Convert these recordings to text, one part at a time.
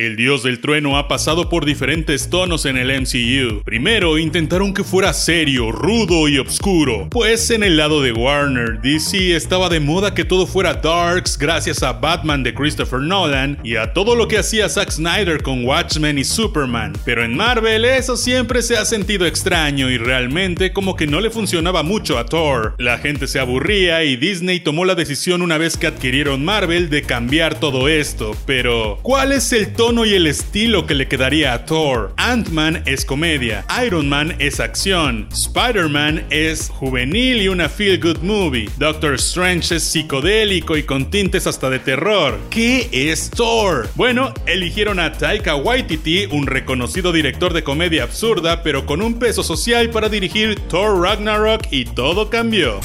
El dios del trueno ha pasado por diferentes tonos en el MCU. Primero intentaron que fuera serio, rudo y oscuro, pues en el lado de Warner, DC estaba de moda que todo fuera darks gracias a Batman de Christopher Nolan y a todo lo que hacía Zack Snyder con Watchmen y Superman. Pero en Marvel eso siempre se ha sentido extraño y realmente como que no le funcionaba mucho a Thor. La gente se aburría y Disney tomó la decisión una vez que adquirieron Marvel de cambiar todo esto. Pero, ¿cuál es el tono y el estilo que le quedaría a Thor? Ant-Man es comedia, Iron Man es acción, Spider-Man es juvenil y una feel-good movie, Doctor Strange es psicodélico y con tintes hasta de terror. ¿Qué es Thor? Bueno, eligieron a Taika Waititi, un reconocido director de comedia absurda, pero con un peso social para dirigir Thor Ragnarok y todo cambió.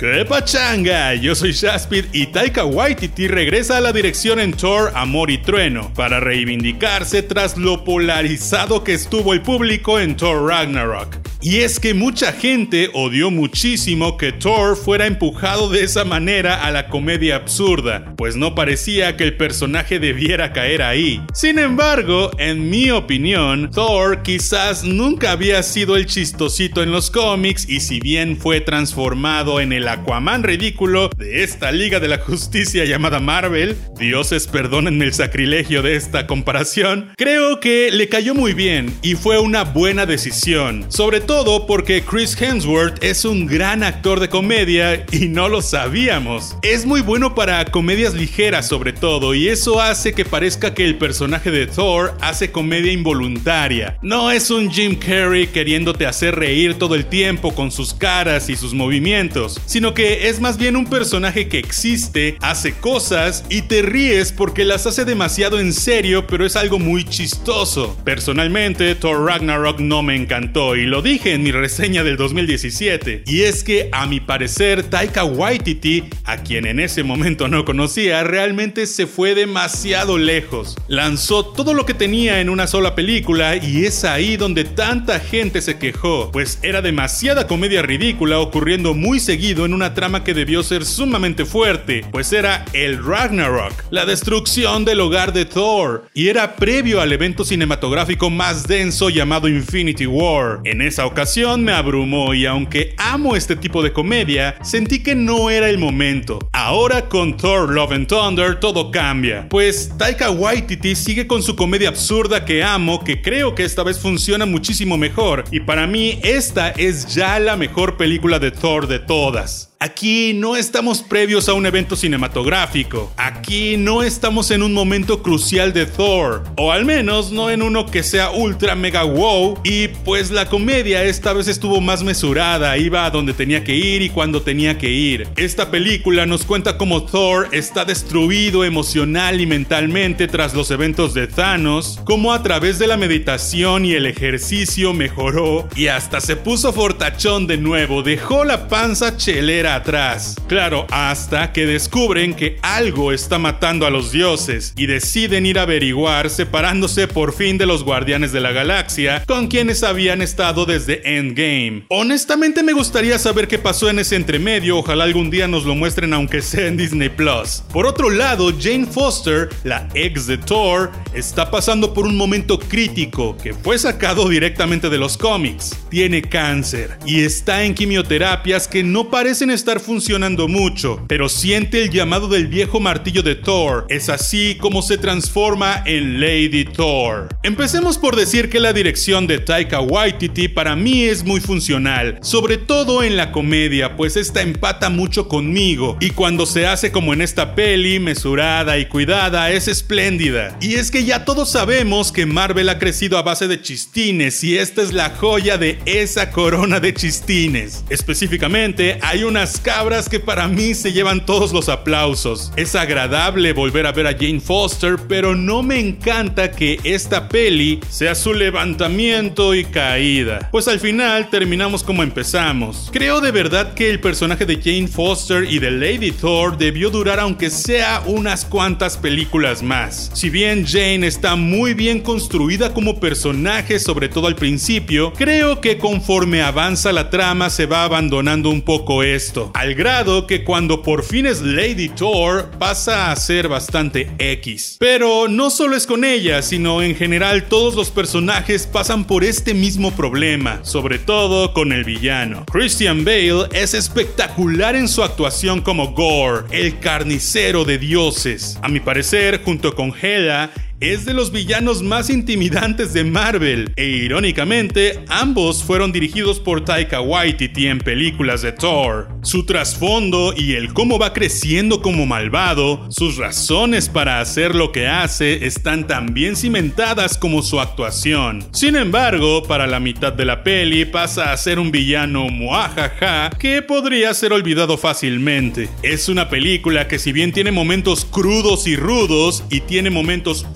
¡Qué pachanga! Yo soy Shaspid y Taika Waititi regresa a la dirección en Thor Amor y Trueno para reivindicarse tras lo polarizado que estuvo el público en Thor Ragnarok. Y es que mucha gente odió muchísimo que Thor fuera empujado de esa manera a la comedia absurda, pues no parecía que el personaje debiera caer ahí. Sin embargo, en mi opinión, Thor quizás nunca había sido el chistosito en los cómics y si bien fue transformado en el Aquaman ridículo de esta Liga de la Justicia llamada Marvel, dioses perdonen el sacrilegio de esta comparación, creo que le cayó muy bien y fue una buena decisión, sobre porque Chris Hemsworth es un gran actor de comedia y no lo sabíamos. Es muy bueno para comedias ligeras sobre todo y eso hace que parezca que el personaje de Thor hace comedia involuntaria. No es un Jim Carrey queriéndote hacer reír todo el tiempo con sus caras y sus movimientos, sino que es más bien un personaje que existe, hace cosas y te ríes porque las hace demasiado en serio, pero es algo muy chistoso. Personalmente, Thor Ragnarok no me encantó y lo dije en mi reseña del 2017. Y es que, a mi parecer, Taika Waititi, a quien en ese momento no conocía, realmente se fue demasiado lejos. Lanzó todo lo que tenía en una sola película y es ahí donde tanta gente se quejó, pues era demasiada comedia ridícula ocurriendo muy seguido en una trama que debió ser sumamente fuerte, pues era el Ragnarok, la destrucción del hogar de Thor, y era previo al evento cinematográfico más denso llamado Infinity War. En esa ocasión me abrumó y aunque amo este tipo de comedia, sentí que no era el momento. Ahora con Thor Love and Thunder todo cambia, pues Taika Waititi sigue con su comedia absurda que amo, que creo que esta vez funciona muchísimo mejor, y para mí esta es ya la mejor película de Thor de todas. Aquí no estamos previos a un evento cinematográfico. Aquí no estamos en un momento crucial de Thor. O al menos no en uno que sea ultra mega wow. Y pues la comedia esta vez estuvo más mesurada. Iba a donde tenía que ir y cuando tenía que ir. Esta película nos cuenta cómo Thor está destruido emocional y mentalmente tras los eventos de Thanos. Cómo a través de la meditación y el ejercicio mejoró. Y hasta se puso fortachón de nuevo. Dejó la panza chelera atrás. Claro, hasta que descubren que algo está matando a los dioses y deciden ir a averiguar separándose por fin de los guardianes de la galaxia con quienes habían estado desde Endgame. Honestamente me gustaría saber qué pasó en ese entremedio, ojalá algún día nos lo muestren aunque sea en Disney Plus. Por otro lado, Jane Foster, la ex de Thor, está pasando por un momento crítico que fue sacado directamente de los cómics. Tiene cáncer y está en quimioterapias que no parecen estar funcionando mucho, pero siente el llamado del viejo martillo de Thor. Es así como se transforma en Lady Thor. Empecemos por decir que la dirección de Taika Waititi para mí es muy funcional, sobre todo en la comedia, pues esta empata mucho conmigo y cuando se hace como en esta peli, mesurada y cuidada, es espléndida. Y es que ya todos sabemos que Marvel ha crecido a base de chistines y esta es la joya de esa corona de chistines. Específicamente, hay cabras que para mí se llevan todos los aplausos. Es agradable volver a ver a Jane Foster, pero no me encanta que esta peli sea su levantamiento y caída. Pues al final terminamos como empezamos. Creo de verdad que el personaje de Jane Foster y de Lady Thor debió durar aunque sea unas cuantas películas más. Si bien Jane está muy bien construida como personaje, sobre todo al principio, creo que conforme avanza la trama se va abandonando un poco eso al grado que cuando por fin es Lady Thor pasa a ser bastante X. Pero no solo es con ella, sino en general todos los personajes pasan por este mismo problema, sobre todo con el villano. Christian Bale es espectacular en su actuación como Gore, el carnicero de dioses. A mi parecer, junto con Hela, es de los villanos más intimidantes de Marvel, e irónicamente, ambos fueron dirigidos por Taika Waititi en películas de Thor. Su trasfondo y el cómo va creciendo como malvado, sus razones para hacer lo que hace están tan bien cimentadas como su actuación. Sin embargo, para la mitad de la peli pasa a ser un villano muajaja que podría ser olvidado fácilmente. Es una película que si bien tiene momentos crudos y rudos y tiene momentos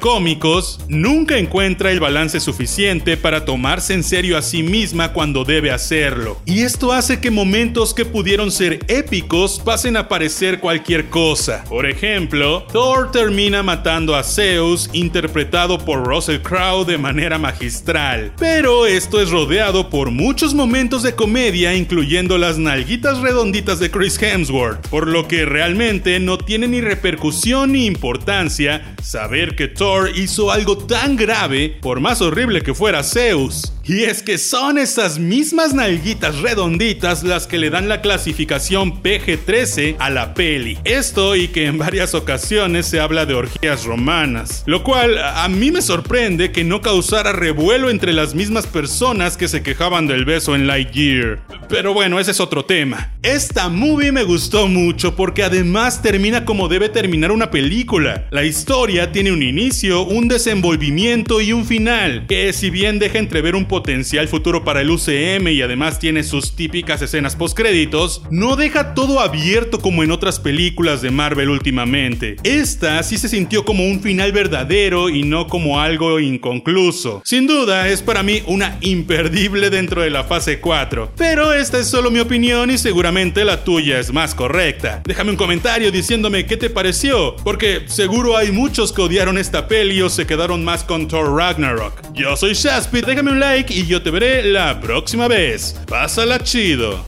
cómicos, nunca encuentra el balance suficiente para tomarse en serio a sí misma cuando debe hacerlo. Y esto hace que momentos que pudieron ser épicos pasen a parecer cualquier cosa. Por ejemplo, Thor termina matando a Zeus, interpretado por Russell Crowe de manera magistral. Pero esto es rodeado por muchos momentos de comedia, incluyendo las nalguitas redonditas de Chris Hemsworth, por lo que realmente no tiene ni repercusión ni importancia saber que Thor hizo algo tan grave, por más horrible que fuera Zeus. Y es que son esas mismas nalguitas redonditas las que le dan la clasificación PG-13 a la peli. Esto y que en varias ocasiones se habla de orgías romanas, lo cual a mí me sorprende que no causara revuelo entre las mismas personas que se quejaban del beso en Lightyear. Pero bueno, ese es otro tema. Esta movie me gustó mucho porque además termina como debe terminar una película. La historia tiene un inicio, un desenvolvimiento y un final, que si bien deja entrever un potencial futuro para el UCM y además tiene sus típicas escenas postcréditos, no deja todo abierto como en otras películas de Marvel últimamente. Esta sí se sintió como un final verdadero y no como algo inconcluso. Sin duda, es para mí una imperdible dentro de la fase 4, pero esta es solo mi opinión y la tuya es más correcta. Déjame un comentario diciéndome qué te pareció, porque seguro hay muchos que odiaron esta peli o se quedaron más con Thor Ragnarok. Yo soy Shaspit, déjame un like y yo te veré la próxima vez. Pásala chido.